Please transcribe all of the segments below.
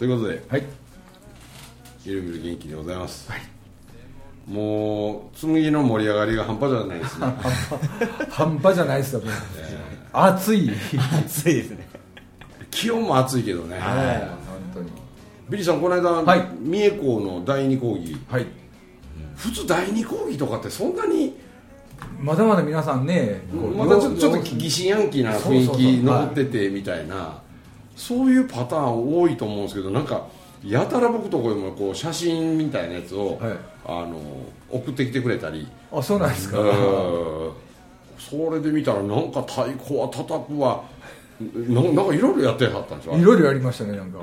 ということではい。みるみる元気でございます、もう紬の盛り上がりが半端じゃないですね。半端じゃないですよ、暑い。暑いですね。気温も暑いけどね、はい。本当に。ビリーさんこの間、はい。三重校の第二講義。はい。普通第二講義とかってそんなにまだまだ皆さんねまたちょよちょっと疑心暗鬼な雰囲気残っててみたいなそういうパターン多いと思うんですけどなんかやたら僕とこでもこう写真みたいなやつを、はい。あの送ってきてくれたり。あそうなんですか、うん。それで見たらなんか太鼓は叩くわ。ななんかいろいろやってはったんでしょいろいろやりましたねなんか。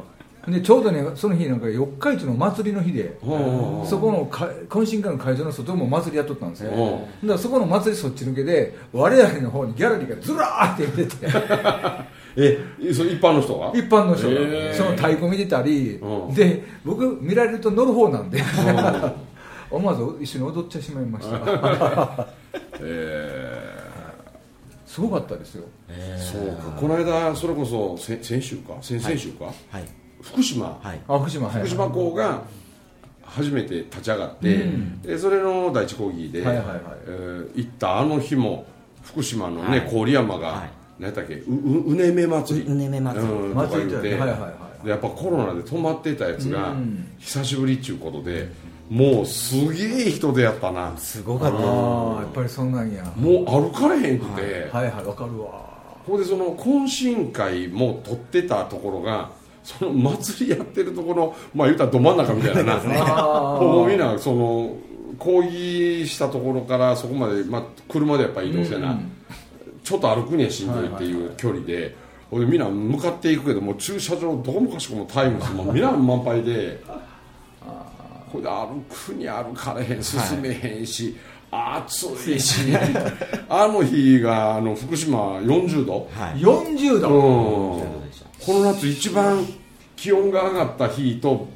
でちょうどねその日なんか四日市の祭りの日でうん。そこのか懇親会の会場の外も祭りやっとったんですよ。うん。だからそこの祭りそっち抜けで我々の方にギャラリーがずらーって出てて えそれ一般の人が？一般の人が。へーその太鼓見てたり。うん。で僕見られると乗る方なんで。思わず一緒に踊っちゃしまいました。すごかったですよ。そうか。この間それこそ先先週か？先々週か、はい。福島、はい。あ福島はい。福島校が初めて立ち上がって、でそれの第一講義で、はいはいはい。えー行ったあの日も福島のね、はい。郡山が、はい何やったっけ？うううねめ祭り。ううねめ祭り。うんとか祭り言うて、はいはいはいでやっぱコロナで止まってたやつが、うん。久しぶりっちゅうことでもうすげえ人でやったな。すごかった。ああやっぱりそんなんや。もう歩かれへんくて、はい。はいわかるわ。ここでその懇親会も取ってたところがその祭りやってるところまあ言うたらど真ん中みたいな。なあー。もうみんなその抗議したところからそこまで、まあ、車でやっぱ移動せな、うんちょっと歩くにはしんどいっていう距離で、ほんでみんな向かっていくけどもう駐車場どこもかしこもタイムスもみんな満杯でほんで歩くに歩かれへん進めへんし、暑いし あの日があの福島40度、はい。40うん。度この夏一番気温が上がった日と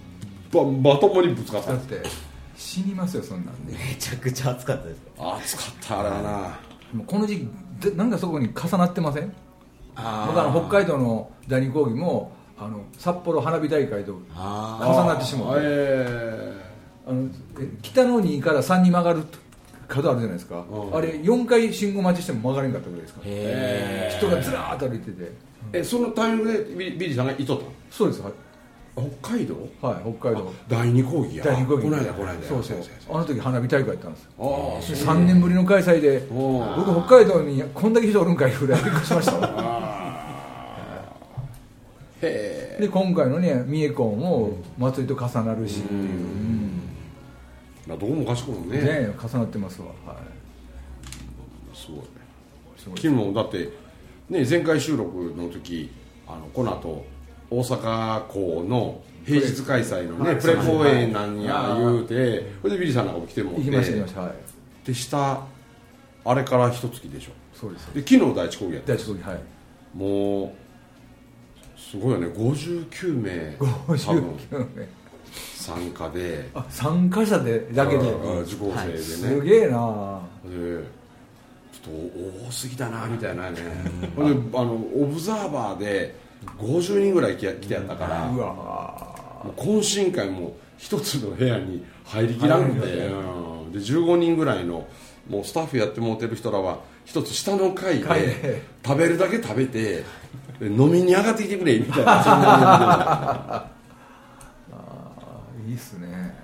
ばまともにぶつかった。だって死にますよそんなんで。めちゃくちゃ暑かったです。暑かったあれはなこの時期でなんかそこに重なってません？あ僕あの北海道の第二講義もあの札幌花火大会とあ重なってしまって。えあのえ北の2から3に曲がる角あるじゃないですか、うん。あれ4回信号待ちしても曲がれんかったぐらいですか人がずらーっと歩いてて。ーえそのタイミングでビリビリーさんがいとったそうです。はい、の北海道？はい、北海道。第二講義や。第二講義。この間この間。そうそうそうあの時花火大会やったんですよ。ああそう3年ぶりの開催で僕北海道にこんだけ人おるんかいうぐらいびっくりしました。わへえ。で今回のね三重港も祭りと重なるしっていう、まあどこもかしこもうんねね重なってますわ。はい。すごい。すごい。昨日だってね前回収録の時あのこの後大阪港の平日開催のねプレ公演なんや言うてそれでビリーさんなんかも来てもらって。行きました行きました。はい。で下あれから一月でしょ。そうです。で昨日第一講義やった第一講義はい。もうすごいよね。59名多分59名。参加で。あ参加者でだけで？うん受講生でね、すげえな。でちょっと多すぎだなみたいなね。あのオブザーバーで50人ぐらい来や来てやったからうもわう懇親会も一つの部屋に入りきらんくて、入りきらんうん。で15人ぐらいのもうスタッフやってもうてる人らは一つ下の階階で。で食べるだけ食べてで飲みに上がってきてくれみたいな。そんないいっすね。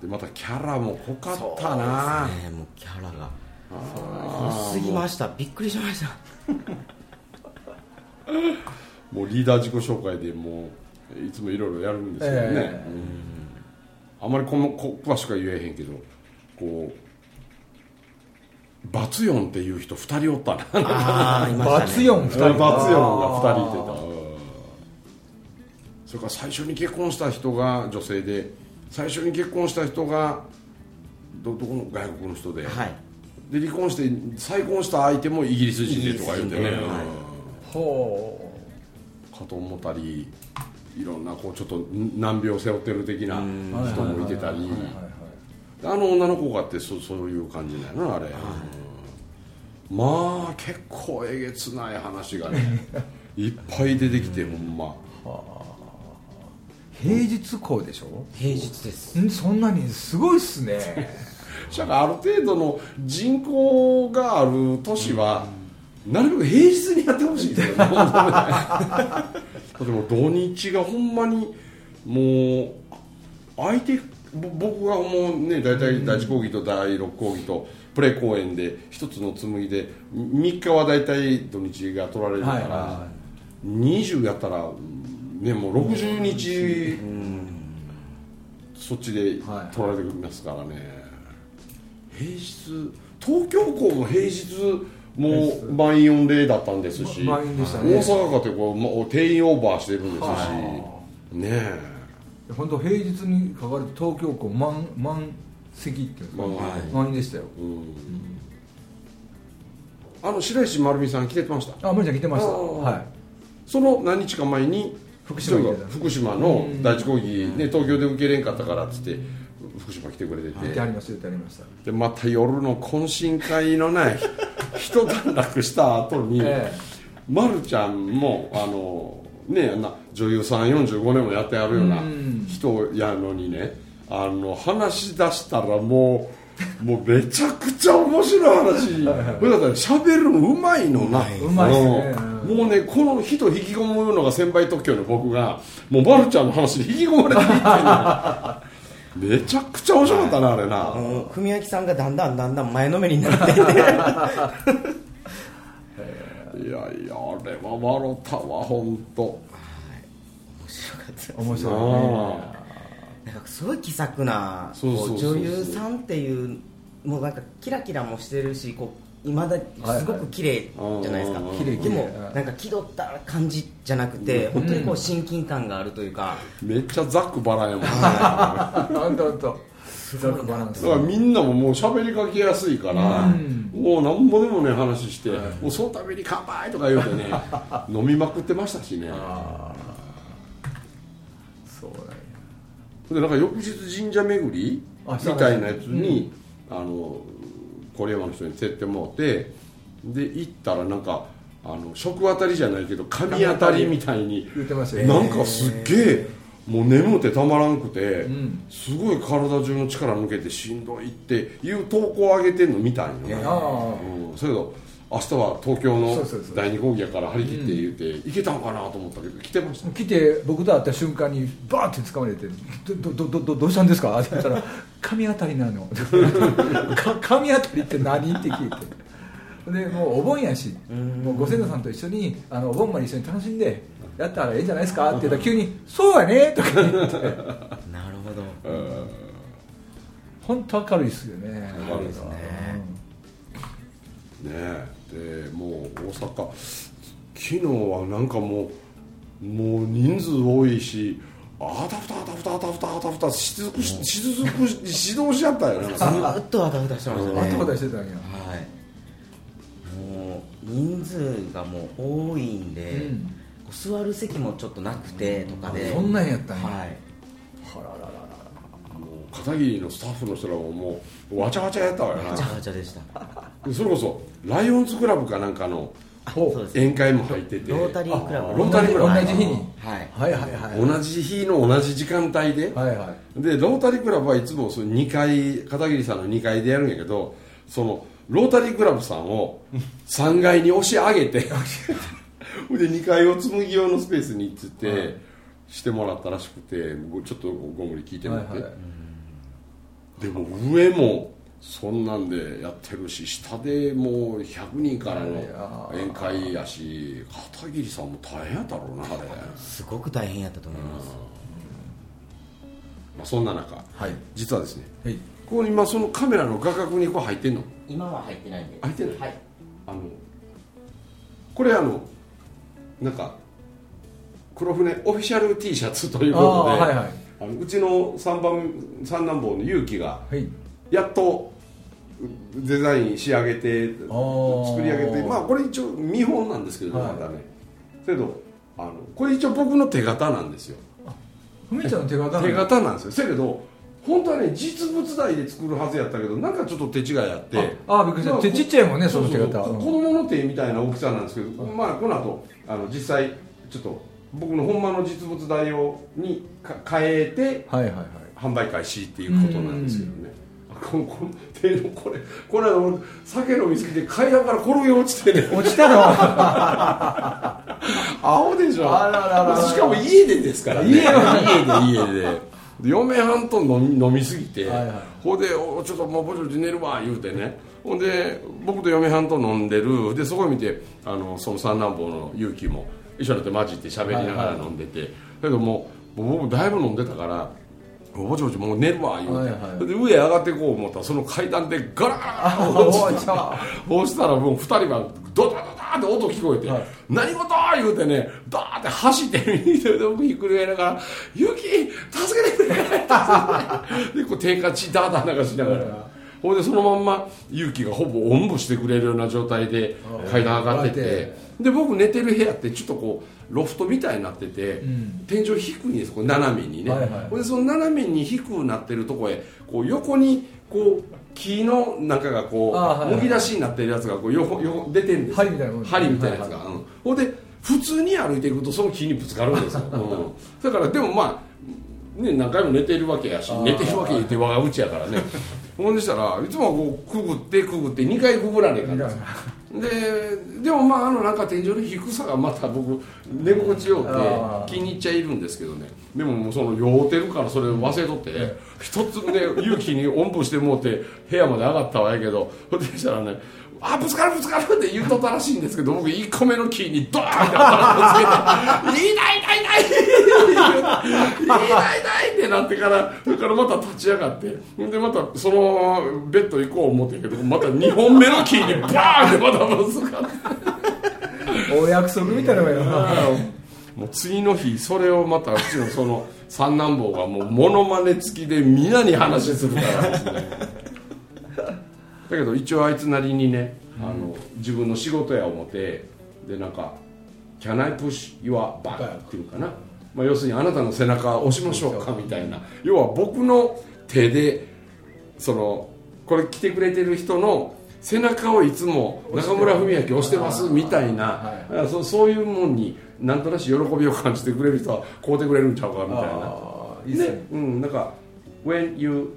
でまたキャラも濃かったな。ね。もうキャラが。濃すぎました。びっくりしました もうリーダー自己紹介でもういつもいろいろやるんですけどね、えうん。あまりこのこ詳しくは言えへんけどこうバツヨンっていう人2人おったな。ああいましたね。バツ4 2人。バツヨンが2人いてた。うん。それから最初に結婚した人が女性で最初に結婚した人がどどこの外国の人で、はい。で離婚して再婚した相手もイギリス人でとか言ってね、はい。ほう。んかと思ったりいろんなこうちょっと難病を背負ってる的なう人もいてたり。はいはいはいはいあの女の子がってそそういう感じなのあれ、うん。まあ結構えげつない話がね いっぱい出てきてほんま。平日校でしょ？平日です。んそんなにすごいっすね。だからある程度の人口がある都市は、なるべく平日にやってほしい でも土日がほんまにもう相手ぼ僕が思うね大体第一講義と第六講義とプレ公演で一つの紡ぎで3日は大体土日が取られるから、はいはいは20やったらねもう60日、そっちではい取られてますからね、平日東京港も平日もう満員御礼だったんですし、ま満員でしたね。大阪かってこうま定員オーバーしてるんですし、はねえ。本当平日にかかると東京港満満席っていうか、満員満員でしたよ。あの白石丸美さん来てました？あ森ちゃん来てました。はい。その何日か前に福島福島の第一講義、ね、東京で受けれんかったからっつって福島来てくれてて、でまた夜の懇親会のね一段落した後に、えまるちゃんもあのねな女優さん45年もやってあるようなうん。人やのにねあの話し出したらもうもうめちゃくちゃ面白い話。だったら喋るのうまいのな。うまいね。うんもうねこの人引き込むのが先輩特許の僕がもうまるちゃんの話に引き込まれていってねめちゃくちゃ面白かったなあれな、文明さんがだんだんだんだん前のめりになって。い ていやいやあれは笑ったわ本当面白かったです面白いあね。なんかすごい気さくな女優さんっていうもうなんかキラキラもしてるしこう今だすごく綺麗じゃないですか、はい綺麗綺麗。でもなんか気取った感じじゃなくて、本当にこう親近感があるというか、めっちゃざっくばらんやもんだ本当本当。ザクバランス。からみんなももう喋りかけやすいから、うん。もうなんぼでもね話して、もうそのために乾杯とか言うてね 飲みまくってましたしね。ああそうだよでなんか翌日神社巡りあみたいなやつに、あの郡山の人に連れてってもらってで行ったらなんかあの食当たりじゃないけど神当たりみたいに言ってましたよなんかすっげえもう眠ってたまらんくて、ん。すごい体中の力抜けてしんどいっていう投稿を上げてんのみたいな、うん、それど明日は東京の第二講義やから張り切って言うて、行けたんかなと思ったけど来てました？来て僕と会った瞬間にバーって掴まれて「どどどどどうしたんですか?」って言ったら「神当たりなの」か神当たりって何?」って聞いて。でもうお盆やしもうご先祖さんと一緒にあのお盆まで一緒に楽しんでやったらええんじゃないですか？って言ったら急に「そうやね」とか言って。なるほど、本当明るいっすよね。明るいですね。ねえでもう大阪。昨日はなんかもうもう人数多いしあたふたあたふたあたふたあたふたしずくししずくし指導しちゃったよね。ずーっとあたふたしてましたね。あたふたしてたんやはい。もう人数がもう多いんで、うん。座る席もちょっとなくてとかで、あそんなんやったんや。はい。はららららもう片桐のスタッフの人らももうわちゃわちゃやったわよわちゃなわちゃでしたそれこそライオンズクラブかなんかの宴会も入ってて。ロータリークラブ。あロータリークラブ。同じ日に。はい。はいはいはい。同じ日の同じ時間帯で、はいはい。でロータリークラブはいつもその2階片桐さんの2階でやるんやけどそのロータリークラブさんを3階に押し上げて で2階を紡ぎ用のスペースに行ってて、してもらったらしくてごちょっとご無理聞いてもらって、はいはい。でも上もそんなんでやってるし下でもう100人からの宴会やし片桐さんも大変やったろうなあれ、ますごく大変やったと思います。あ、そんな中、はい。実はですねはい。ここに今そのカメラの画角にこう入ってんの？今は入ってないんで入ってないはい。あのこれあのなんか黒船オフィシャル T シャツということで、はいはい、あのうちの3番三男坊の勇気が、やっとデザイン仕上げて作り上げてまあこれ一応見本なんですけど、はい、まだね。けどあのこれ一応僕の手形なんですよ。ふみちゃんの手形手形なんですよ。せやけど本当はね実物大で作るはずやったけどなんかちょっと手違いあって。ああびっくりした。手ちっちゃいもんねその手形。子供の手みたいな大きさなんですけど、まあこの後あの実際ちょっと僕のほんまの実物大をに変えて、はいはいはい、販売開始っていうことなんですけどねこここれこの間俺酒飲みすぎて階段から転げ落ちてね。落ちたの。青でしょ。あらららしかも家でですからね。家で。家で家で。嫁はんと飲み飲みすぎて、はいはい、ほんで「ちょっともうぼちぼち寝るわ」言うてね。ほんで僕と嫁はんと飲んでる。でそこ見てあのその三男坊の勇気も一緒になって混じって喋りながら飲んでて、はいはい、だけどもう僕だいぶ飲んでたからぼちぼちもう寝るわ言うて、はいはい、で上上がってこう思ったらその階段でガラガラ 落ちたそうした。らもう2人はドドドドって音聞こえて、はい、何事言うてねダーって走って右手で僕ひっくり返りながら「ユキ助けてくれ!」でこう手かちダーダー流しながら。ほいでそのまんま勇気がほぼおんぶしてくれるような状態で階段上がっててで僕寝てる部屋ってちょっとこうロフトみたいになってて、うん、天井低いんですこ斜めにね、はいはい、でその斜めに低くなってるとこへこう横にこう木の中がこう、はいはい、むき出しになってるやつがこう横横出てるんです針みたいな針みたいなやつが、はいはい、うん、ほんで普通に歩いていくとその木にぶつかるんですよ、うん、だからでもまあね何回も寝てるわけやし寝てるわけ言って我がうちやからね。ほんでしたらいつもこうくぐってくぐって2回くぐらねえかんですででもまああのなんか天井の低さがまた僕寝心地よくて気に入っちゃいるんですけどねでももうその酔うてるからそれ忘れとって一つね勇気におんぶしてもうて部屋まで上がったわやけどそしたらねあぶつかるぶつかるって言うとったらしいんですけど僕1個目のキーにドーンって頭ぶつけて「痛い痛い痛い!」痛い痛いってなってからそれからまた立ち上がってでまたそのベッド行こう思ってんけどまた2本目のキーにバーンってまたぶつかってお約束みたいなのよもう次の日それをまたうちのその三男坊がもうモノマネ付きで皆に話するからですね。だけど一応あいつなりにね、あの自分の仕事や思ってでなんか「Can I push your back?」っていうかな、まあ、要するにあなたの背中押しましょうかみたいな。要は僕の手でそのこれ来てくれてる人の背中をいつも中村文明押してますみたいな、そそういうもんになんとなし喜びを感じてくれる人は買うてくれるんちゃうかみたいな。いいね、うん、なんか「When you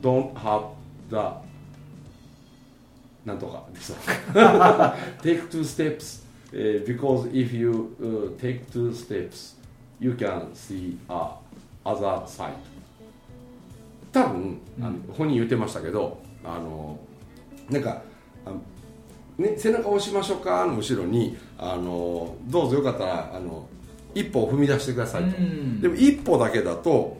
don't have the なんとかです take two steps、uh, because if you、uh, take two steps you can see a other side. 多分、うん、あの本人言ってましたけどあのなんかあね、背中押しましょうかの後ろにあのどうぞよかったらあの一歩を踏み出してくださいと、でも一歩だけだと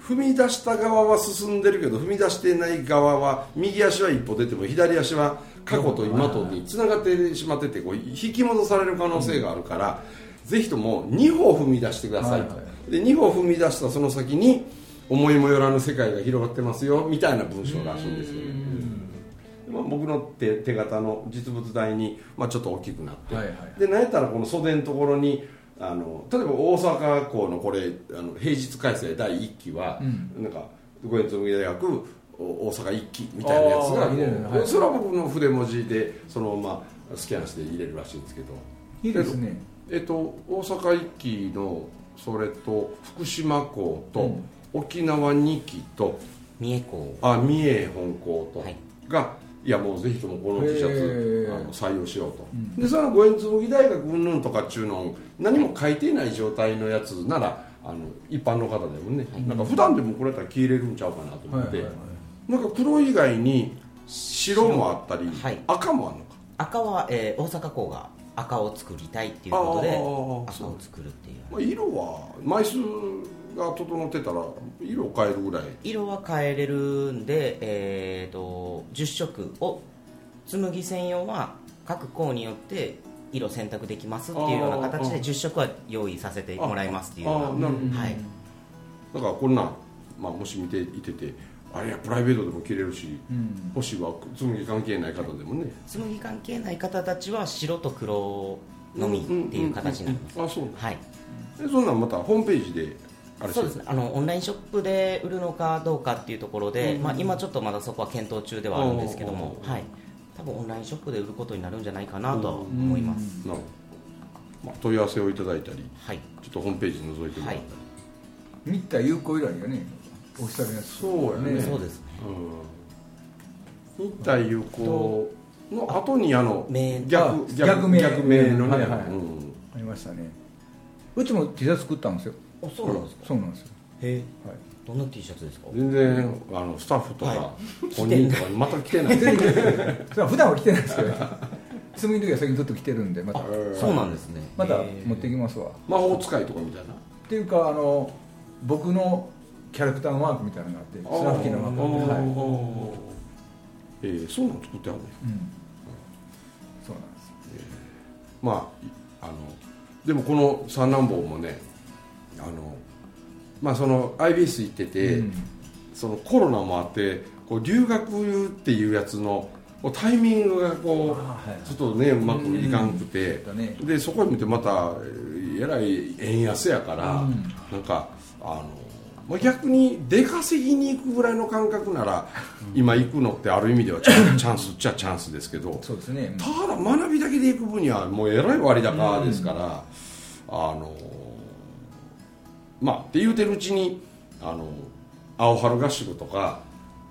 踏み出した側は進んでるけど踏み出してない側は右足は一歩出ても左足は過去と今とにつながってしまっててこう引き戻される可能性があるから、ぜひとも2歩踏み出してくださいと、で2歩踏み出したその先に思いもよらぬ世界が広がってますよみたいな文章らしいんですよ、まあ、僕の手手形の実物大に、まあ、ちょっと大きくなって、はいはい、で何やったらこの袖のところにあの例えば大阪港のこれあの平日開催第1期は、うん、なんか五円紬大学大阪一期みたいなやつが、ね、それは僕の筆文字でそのままスキャンして入れるらしいんですけど。いいですねえっと大阪一期のそれと福島港と、うん、沖縄二期と三重港。あ三重本港と、はい、がいやもうぜひともこの T シャツあの採用しようと、うん、でその五円紬大学うんぬんとかっちゅうの何も書いていない状態のやつならあの一般の方でもね、はい、なんか普段でもこれやったら着れるんちゃうかなと思って、はいはいはい、なんか黒以外に白もあったり、はい、赤もあるのか。赤は、えー、大阪港が赤を作りたいっていうことで赤を作るっていう、まあ、色は枚数が整ってたら色を変えるぐらい。色は変えれるんで、えーと、10色を紬専用は各項によって色選択できますっていうような形で10色は用意させてもらいますっていうような。はい。だからこんなん、まあ、もし見ていててあれやプライベートでも着れるし、星は紬関係ない方でもね。紬関係ない方たちは白と黒のみっていう形になります、あそうはい。でそんなんまたホームページであれそうです。ねあのオンラインショップで売るのかどうかっていうところで、まあ、今ちょっとまだそこは検討中ではあるんですけども、うんはい、多分オンラインショップで売ることになるんじゃないかなとは思います、なるほど、まあ、問い合わせをいただいたりはい。ちょっとホームページ覗いてもらったり、新田有効以来がねお久しぶりのやつそうやねそうですね。うん、日体友好の後にあの名逆あ逆逆名。逆名のね、はいはい。うん。ありましたね。うちも T シャツ作ったんですよ。あそうなんですか。そうなんですよ。へえ。はい。どんな T シャツですか？全然あのスタッフとか、は本人とかまた来てない。それは普段は着てないですけど。紬の時は最近ずっと着てるんでまた。あそうなんですね。また持ってきますわ。魔法使いとかみたいな？っていうかあの僕のキャラクターのマークみたいなのがあってスラフキーのマーク。があってはいえー、そんなの作ってあるねうん。そうなんですまああのでもこの三男坊もねあのまあその IBS 行ってて、うん。そのコロナもあってこう留学っていうやつのタイミングがこうちょっとねうまくいかんくて、でそこに見てまたえーえらい円安やから、うん。なんかあの、まあ、逆に出稼ぎに行くぐらいの感覚なら、今行くのってある意味ではチャンチャンスっちゃチャンスですけどそうですね。ただ学びだけで行く分にはもうえらい割高ですから、あのまあって言うてるうちにあの青春合宿とか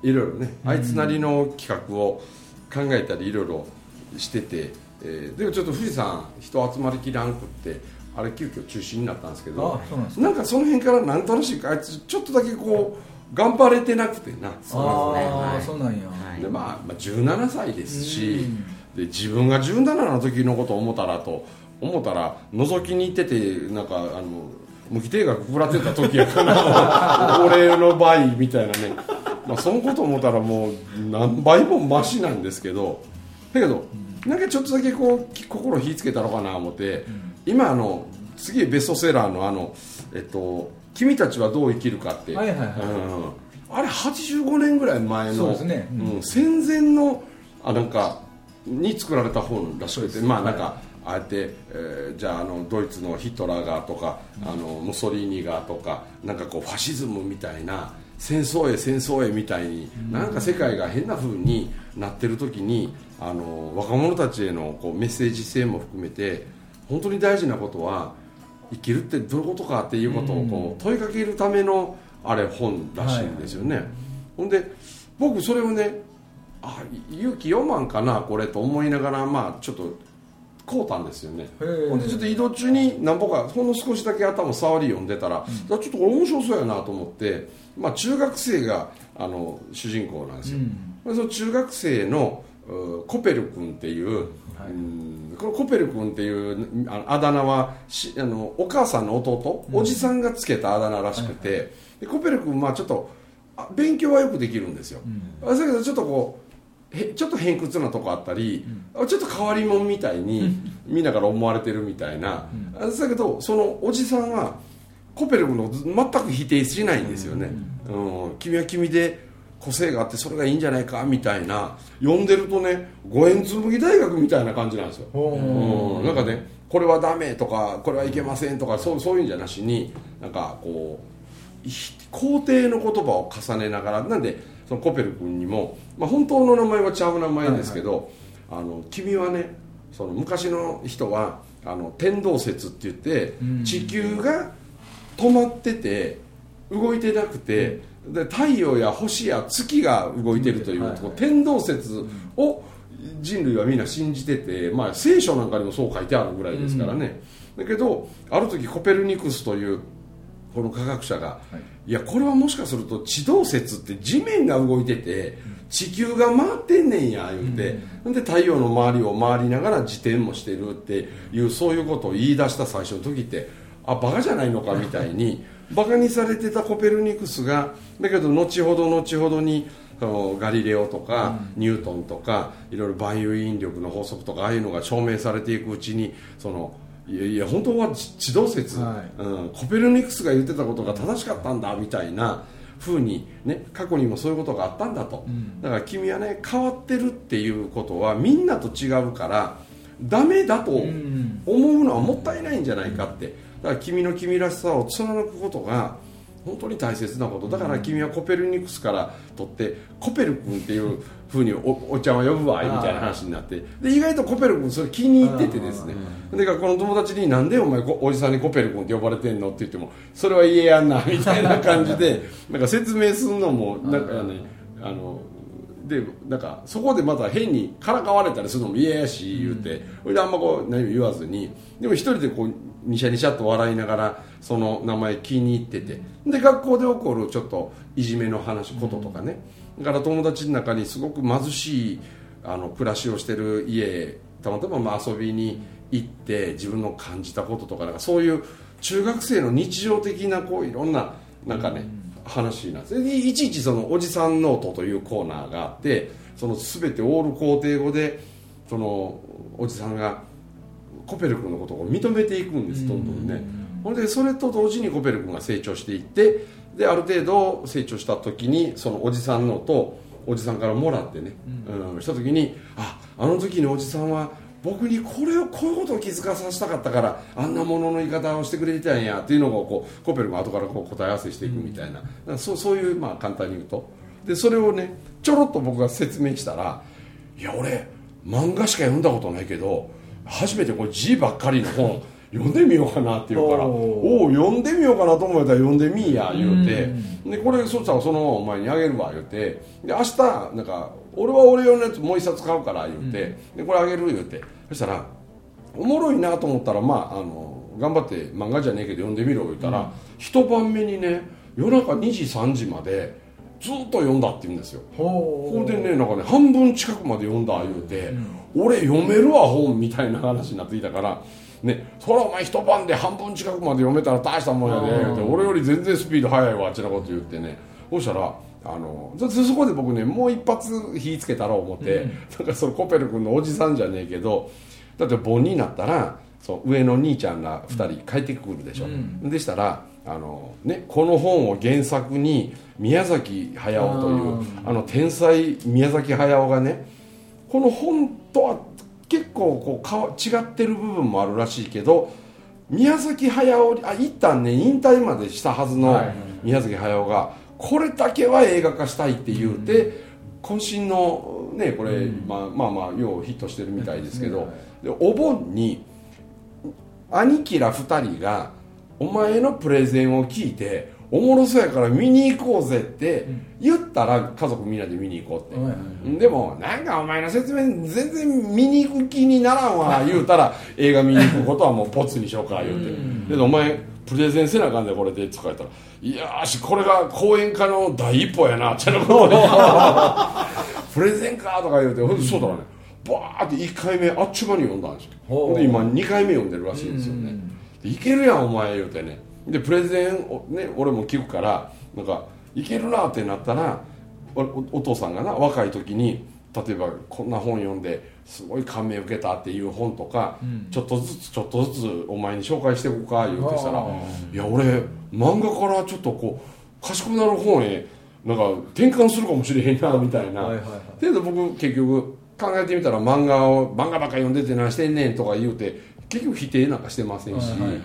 いろいろねあいつなりの企画を考えたりいろいろしてて、えーでもちょっと富士山人集まりきらんくってあれ急遽中止になったんですけどなんか。その辺からなんとなしあいつちょっとだけこう頑張れてなくてなそうですねああはい。そうなんや。はいでまあ、まあ17歳ですし、で自分が17の時のことを思ったらと思ったら覗きに行っててなんかあの無期定額食らってた時やから 俺の倍みたいなね、まあ、そのこと思ったらもう何倍もマシなんですけどだけどなんかちょっとだけこうき心火つけたのかな思って、今あの次ベストセラーのあのえっと「君たちはどう生きるか」って、はいはいはい。うん。あれ85年ぐらい前のそうですね。うん。戦前のあなんかに作られた本らしくてまあなんか、ああやって、えーじゃああのドイツのヒトラーがとか、あのムッソリーニがとかなんかこうファシズムみたいな戦争へ戦争へみたいに、なんか世界が変な風になってる時にあの若者たちへのこうメッセージ性も含めて本当に大事なことは生きるってどういうことかっていうことをこう問いかけるためのあれ本らしいんですよね、ほんで僕それをねあ勇気読まんかなこれと思いながらまあちょっと買うたんですよね。ほんでちょっと移動中に何ぼかほんの少しだけ頭触り読んでたら、あちょっとこれ面白そうやなと思って、まあ、中学生があの主人公なんですよ、でその中学生のうコペル君っていう、うんこのコペル君っていうあだ名はしあのお母さんの弟、おじさんがつけたあだ名らしくて、でコペル君まあちょっとあ勉強はよくできるんですよ、だけどちょっとこうへちょっと偏屈なとこあったり、あちょっと変わり者みたいにみんなから思われてるみたいな、あだけどそのおじさんはコペル君の全く否定しないんですよね、うん君は君で個性があってそれがいいんじゃないかみたいな読んでるとね五円紬大学みたいな感じなんですよ、ほう。うん、なんかねこれはダメとかこれはいけませんとかそうそういうんじゃなしになんかこうひ肯定の言葉を重ねながらなんでそのコペル君にも、まあ、本当の名前はちゃう名前ですけど、あの君はねその昔の人はあの天動説って言って、うん。地球が止まってて動いてなくて、で太陽や星や月が動いてるという、はい。天動説を人類はみんな信じてて、まあ、聖書なんかにもそう書いてあるぐらいですからね、だけどある時コペルニクスというこの科学者が、はい。い、やこれはもしかすると地動説って地面が動いてて地球が回ってんねんや言うて、で太陽の周りを回りながら自転もしてるっていうそういうことを言い出した最初の時ってあバカじゃないのかみたいにバカにされてたコペルニクスがだけど後ほど後ほどにガリレオとか、ニュートンとかいろいろ万有引力の法則とかああいうのが証明されていくうちにそのいやいや本当は地動説、はい。うん、コペルニクスが言ってたことが正しかったんだみたいな風にね過去にもそういうことがあったんだと、だから君はね変わってるっていうことはみんなと違うからダメだと思うのはもったいないんじゃないかってだから君の君らしさを貫くことが本当に大切なこと。だから君はコペルニクスから取ってコペル君っていうふうにおおちゃんは呼ぶわいみたいな話になって。で意外とコペル君それ気に入っててですね。で学校の友達になんでお前こおじさんにコペル君って呼ばれてんのって言ってもそれは言えやんなみたいな感じで なんか説明するのもなんかねあのでなんかそこでまた変にからかわれたりするのも嫌やし言うて、それであんまこう何も言わずに。でも一人でこうにしゃにしゃっと笑いながらその名前気に入ってて。で学校で起こるちょっといじめの話こととかね、だから友達の中にすごく貧しいあの暮らしをしてる家たまたままあ遊びに行って自分の感じたこととかなんかそういう中学生の日常的なこういろんななんかね、話なんです。でいちいちそのおじさんノートというコーナーがあってその全てオール肯定語でそのおじさんがコペル君のことを認めていくんですどんどんね。ほんでそれと同時にコペル君が成長していってである程度成長した時にそのおじさんのとおじさんからもらってね、うん。した時にああの時におじさんは僕にこれをこういうことを気づかさせたかったからあんなものの言い方をしてくれてたんやっていうのをこうコペルが後からこう答え合わせしていくみたいな、だからそうそういうまあ簡単に言うと。でそれをねちょろっと僕が説明したら「いや俺漫画しか読んだことないけど初めてこれ字ばっかりの本読んでみようかなって言うから「おお読んでみようかなと思ったら読んでみいや」言うて。でこれそしたらそのままお前にあげるわ言うて。で明日なんか俺は俺用のやつもう一冊買うから言うて、でこれあげる言うて。そしたらおもろいなと思ったらまああの頑張って漫画じゃねえけど読んでみろ言ったら、一晩目にね夜中2時3時までずっと読んだって言うんですよ。ほここでねなんかね半分近くまで読んだ言うて、俺読めるわ本みたいな話になってきたからねそらお前一晩で半分近くまで読めたら大したもんやで言うて俺より全然スピード速いわあっちなこと言ってね。そしたらあのそそこで僕ねもう一発火つけたら思って、なんかそのコペル君のおじさんじゃねえけどだって盆になったらそう上の兄ちゃんが2人帰ってくるでしょ、でしたらあの、ね、この本を原作に宮崎駿というあの天才宮崎駿がねこの本とは結構こう違ってる部分もあるらしいけど宮崎駿あ一旦ね引退までしたはずの宮崎駿がこれだけは映画化したいって言うて、渾身のねこれ、まあ、まあまあようヒットしてるみたいですけど、でお盆に兄貴ら2人がお前のプレゼンを聞いておもろそうやから見に行こうぜって言ったら家族みんなで見に行こうって、はいはでもなんかお前の説明全然見に行く気にならんわ 言うたら映画見に行くことはもうポツにしようか言うて。でお前プレゼンせなあかんでこれで使えたら「いやーしこれが講演家の第一歩やな」ってなことで。プレゼンかとか言うてほんでそうだね。バーって1回目あっちゅう間に読んだんですよ。で今2回目読んでるらしいんですよね。でいけるやんお前言うてねでプレゼンをね俺も聞くからなんかいけるなってなったらお父さんがな若い時に例えばこんな本読んですごい感銘受けたっていう本とか、ちょっとずつちょっとずつお前に紹介していこうか言うてしたらあいや俺漫画からちょっとこう賢くなる本へなんか転換するかもしれへんなみたいな、はいはいはい。けど僕結局考えてみたら漫画を漫画ばっか読んでて何してんねんとか言うて結局否定なんかしてませんし、はいはいはい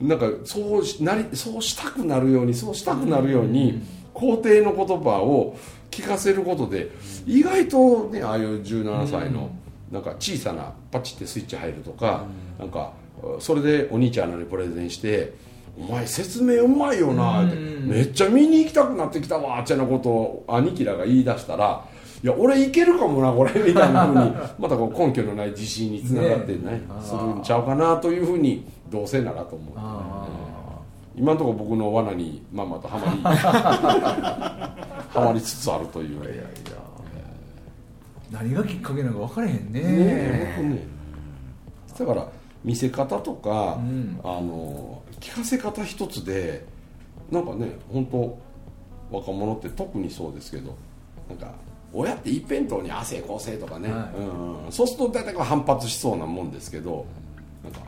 なんかそうしなりそうしたくなるようにそうしたくなるように、肯定の言葉を聞かせることで意外とねああいう17歳の、なんか小さなパチってスイッチ入るとか、なんかそれでお兄ちゃんのにプレゼンして「お前説明うまいよな」って、めっちゃ見に行きたくなってきたわ」ってなことを兄貴らが言い出したら「いや俺いけるかもなこれ」みたいなふうに。またこう根拠のない自信につながってねね。するんちゃうかなというふうにどうせならと思う、あ今のところ僕の罠にまあまたはまりはまりつつあるという。いやいや。何がきっかけなのか分からへんね。ねえ本当ね。だから見せ方とか、うん。あの聞かせ方一つでなんかね本当若者って特にそうですけどなんか親って一辺倒に汗こせとかね、はい。うん、そうすると大体こう反発しそうなもんですけどなんか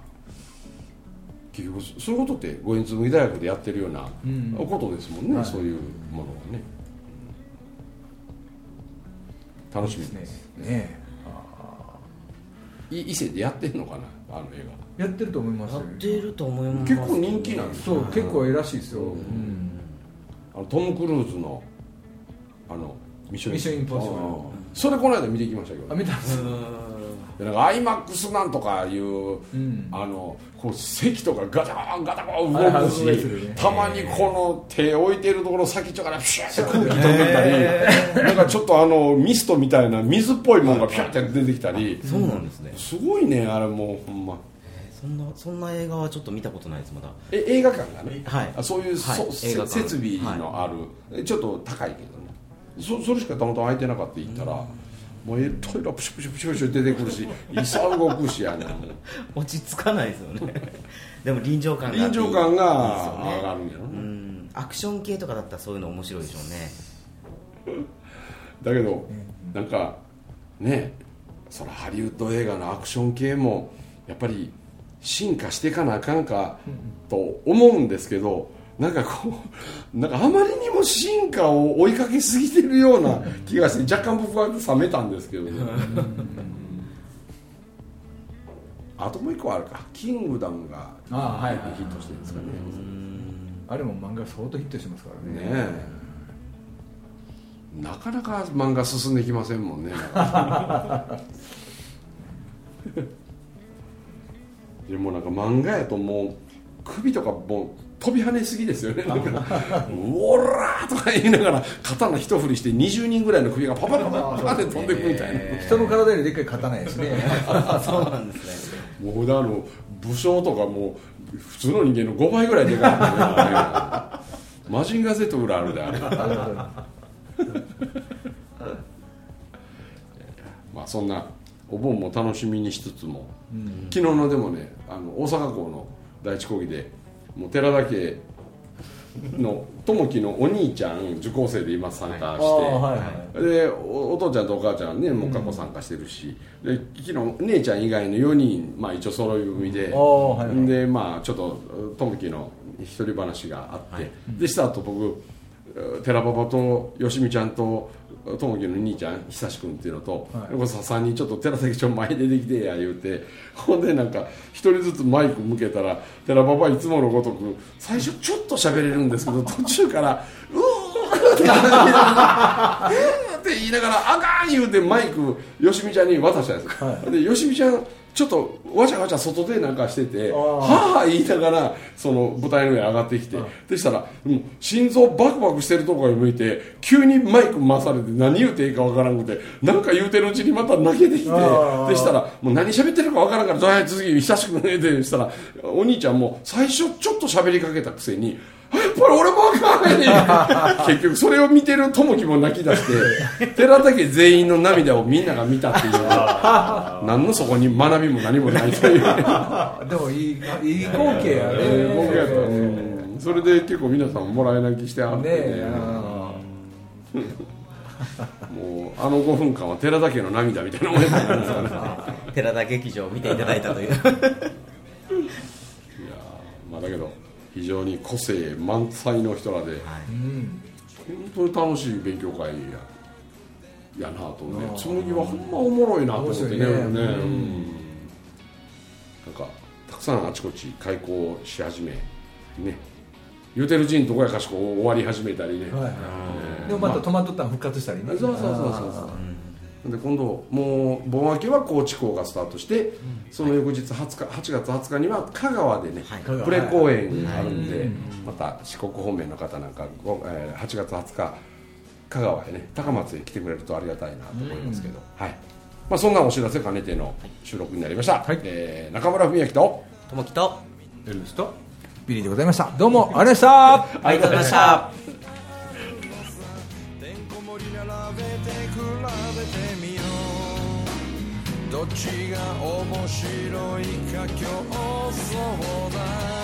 結局そういうことって五円紬大学でやってるようなうん。ことですもんね、はい。そういうものはね。楽しみねですね。い伊勢でやってんのかなあの映やってると思いますよ。やってると思います。画結構人気なんですそう結構ええらしいですよ、うん。うん。あのトム・クルーズのあのミッションインポッシブルそれこの間見てきましたけど。あ見たん。ですなんかアイマックスなんとかいう、ん。あのこう席とかガチャンガチャンはいはい動くし、ね。たまにこの手置いてるところ先っちょからピシュッて空気飛んでたり、なんかちょっとあのミストみたいな水っぽいものがピュッて出てきたり。んそうなんですね。すごいねあれもうほんま。そんなそんな映画はちょっと見たことないですまだ。え映画館がね、はい。あそういう、そはい。設備のある、えちょっと高いけどねそそれしかたまたま空いてなかったって言ったら、もうえトイレプシュプシュプシュプシュ出てくるし椅子は動くしやね落ち着かないですよね。でも臨場感が。臨場感が上がるんやろね。うん。アクション系とかだったらそういうの面白いでしょうね。だけど、なんかねそのハリウッド映画のアクション系もやっぱり進化していかなあかんかと思うんですけどなんかこうなんかあまりにも進化を追いかけすぎてるような気がして若干僕は冷めたんですけどね。あともう一個あるか「キングダム」がヒットしてるんですかね。あれも漫画相当ヒットしてますからね。ねえ。なかなか漫画進んできませんもんね。でもなんか漫画やともう首とかもう飛び跳ねすぎですよね。なんか「オラ!」とか言いながら刀一振りして20人ぐらいの首がパパパパパパって飛んでくみたいな、人の体よりでっかい刀やしね。そうなんですね。もうあの武将とかもう普通の人間の5倍ぐらいでかいマジンガー Z ぐらいあるであれ。まあそんなお盆も楽しみにしつつも、昨日のでもねあの大阪港の第一講義でもう寺田家の友樹のお兄ちゃん受講生で今参加して、はい。はいでおお父ちゃんとお母ちゃんねもう過去参加してるし、で昨日姉ちゃん以外の4人、まあ、一応揃い踏みで、はいはい。でまあちょっと友樹の一人話があって、でした後僕寺パパとよしみちゃんと友樹の兄ちゃん久し君っていうのと、はい横澤さんにちょっと寺崎町前出てきてや言うてほんでなんか一人ずつマイク向けたら寺パパいつものごとく最初ちょっと喋れるんですけど途中から「うーってって言いながら「あかん!」言うてマイクよしみちゃんに渡したんです、はでよしみちゃんちょっとわちゃわちゃ外でなんかしててはあはあ言いながらその舞台の上に上がってきてでしたらもう心臓バクバクしてるところに向いて急にマイク回されて何言うていいかわからんくてなんか言うてるうちにまた泣けてきてでしたらもう何喋ってるかわからんからどうや続き久しくねでしたらお兄ちゃんも最初ちょっと喋りかけたくせにあやっぱり俺もあかんねん 結局それを見てる友樹も泣き出して寺田家全員の涙をみんなが見たっていう 何のそこに学びも何もないという。あ でもいいいい光景やね。えー僕やった。ん。それで結構皆さんもらい泣きしてはってね。ねえ。もうあの5分間は寺田家の涙みたいなもんやったんですかね。寺田劇場を見ていただいたという。いやーまあだけど非常に個性満載の人らで、うん本当に楽しい勉強会ややなとね。紬はほんまおもろいなと思ってねね。うん。うん。なんかたくさんあちこち開講し始めね。言うてるうちにどこやかしこ終わり始めたりね、はいはい。ねでもまた止まっとったん復活したりね。そうそうそうそうそうで今度もう盆明けは高知港がスタートして、その翌日20日8月20日には香川でね、はい。プレ公演があるんで、はい。また四国方面の方なんか、ごえー8月20日香川へね高松へ来てくれるとありがたいなと思いますけど、はい。まあ、そんなお知らせ兼ねての収録になりました、はい。えー中村文明と友樹とエルビスとビリーでございました。どうもありがとうございました。ありがとうございましたっちが面白いか競争だ